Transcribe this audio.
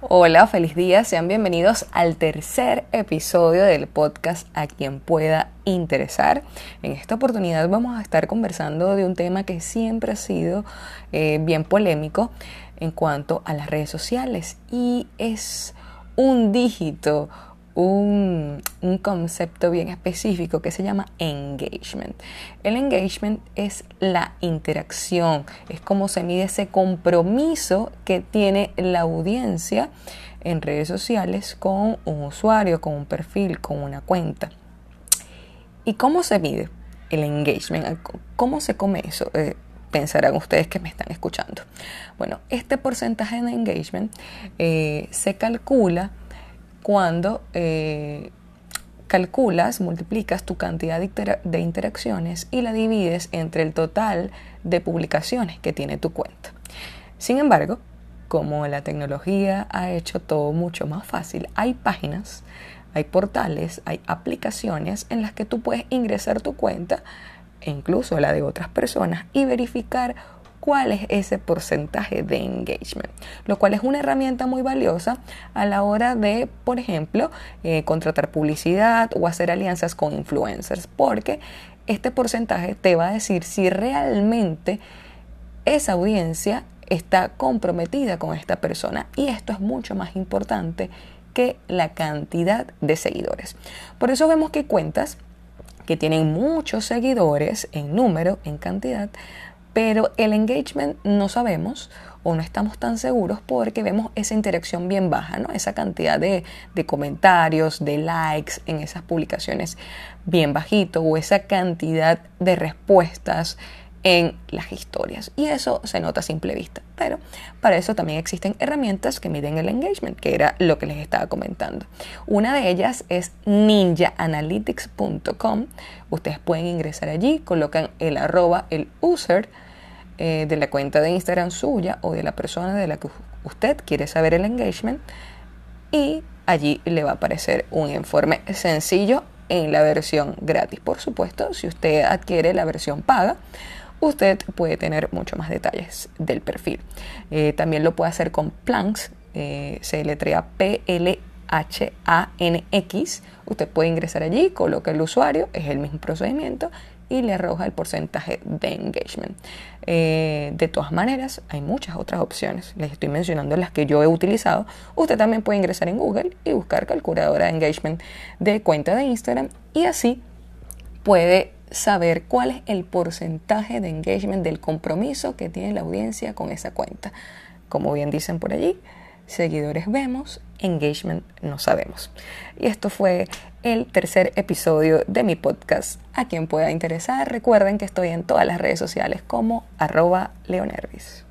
Hola, feliz día, sean bienvenidos al tercer episodio del podcast A quien pueda interesar. En esta oportunidad vamos a estar conversando de un tema que siempre ha sido eh, bien polémico en cuanto a las redes sociales y es un dígito, un, concepto bien específico que se llama engagement. El engagement es la interacción, es como se mide ese compromiso que tiene la audiencia en redes sociales con un usuario, con un perfil, con una cuenta. ¿Y cómo se mide el engagement? ¿Cómo se come eso? Eh, pensarán ustedes que me están escuchando. Bueno, este porcentaje de engagement eh, se calcula cuando eh, calculas, multiplicas tu cantidad de, interacciones y la divides entre el total de publicaciones que tiene tu cuenta. Sin embargo, como la tecnología ha hecho todo mucho más fácil, hay páginas, hay portales, hay aplicaciones en las que tú puedes ingresar tu cuenta e incluso la de otras personas y verificar cuál es ese porcentaje de engagement, lo cual es una herramienta muy valiosa a la hora de, por ejemplo, eh, contratar publicidad o hacer alianzas con influencers, porque este porcentaje te va a decir si realmente esa audiencia está comprometida con esta persona y esto es mucho más importante que la cantidad de seguidores. Por eso vemos que cuentas que tienen muchos seguidores en número, en cantidad, pero el engagement no sabemos o no estamos tan seguros porque vemos esa interacción bien baja, ¿no? Esa cantidad de, de, comentarios, de likes en esas publicaciones bien bajito o esa cantidad de respuestas en las historias. Y eso se nota a simple vista. Pero para eso también existen herramientas que miden el engagement, que era lo que les estaba comentando. Una de ellas es ninjaanalytics.com. Ustedes pueden ingresar allí, colocan el arroba, el user eh, de la cuenta de Instagram suya o de la persona de la que usted quiere saber el engagement y allí le va a aparecer un informe sencillo en la versión gratis. Por supuesto, si usted adquiere la versión paga, usted puede tener mucho más detalles del perfil. Eh, también lo puede hacer con Planks, eh, se letrea P-L-H-A-N-X. Usted puede ingresar allí, coloca el usuario, es el mismo procedimiento y le arroja el porcentaje de engagement. Eh, de todas maneras, hay muchas otras opciones. Les estoy mencionando las que yo he utilizado. Usted también puede ingresar en Google y buscar calculadora de engagement de cuenta de Instagram y así puede saber cuál es el porcentaje de engagement del compromiso que tiene la audiencia con esa cuenta. Como bien dicen por allí, seguidores vemos, engagement no sabemos. Y esto fue el tercer episodio de mi podcast. A quien pueda interesar, recuerden que estoy en todas las redes sociales como arroba leonervis.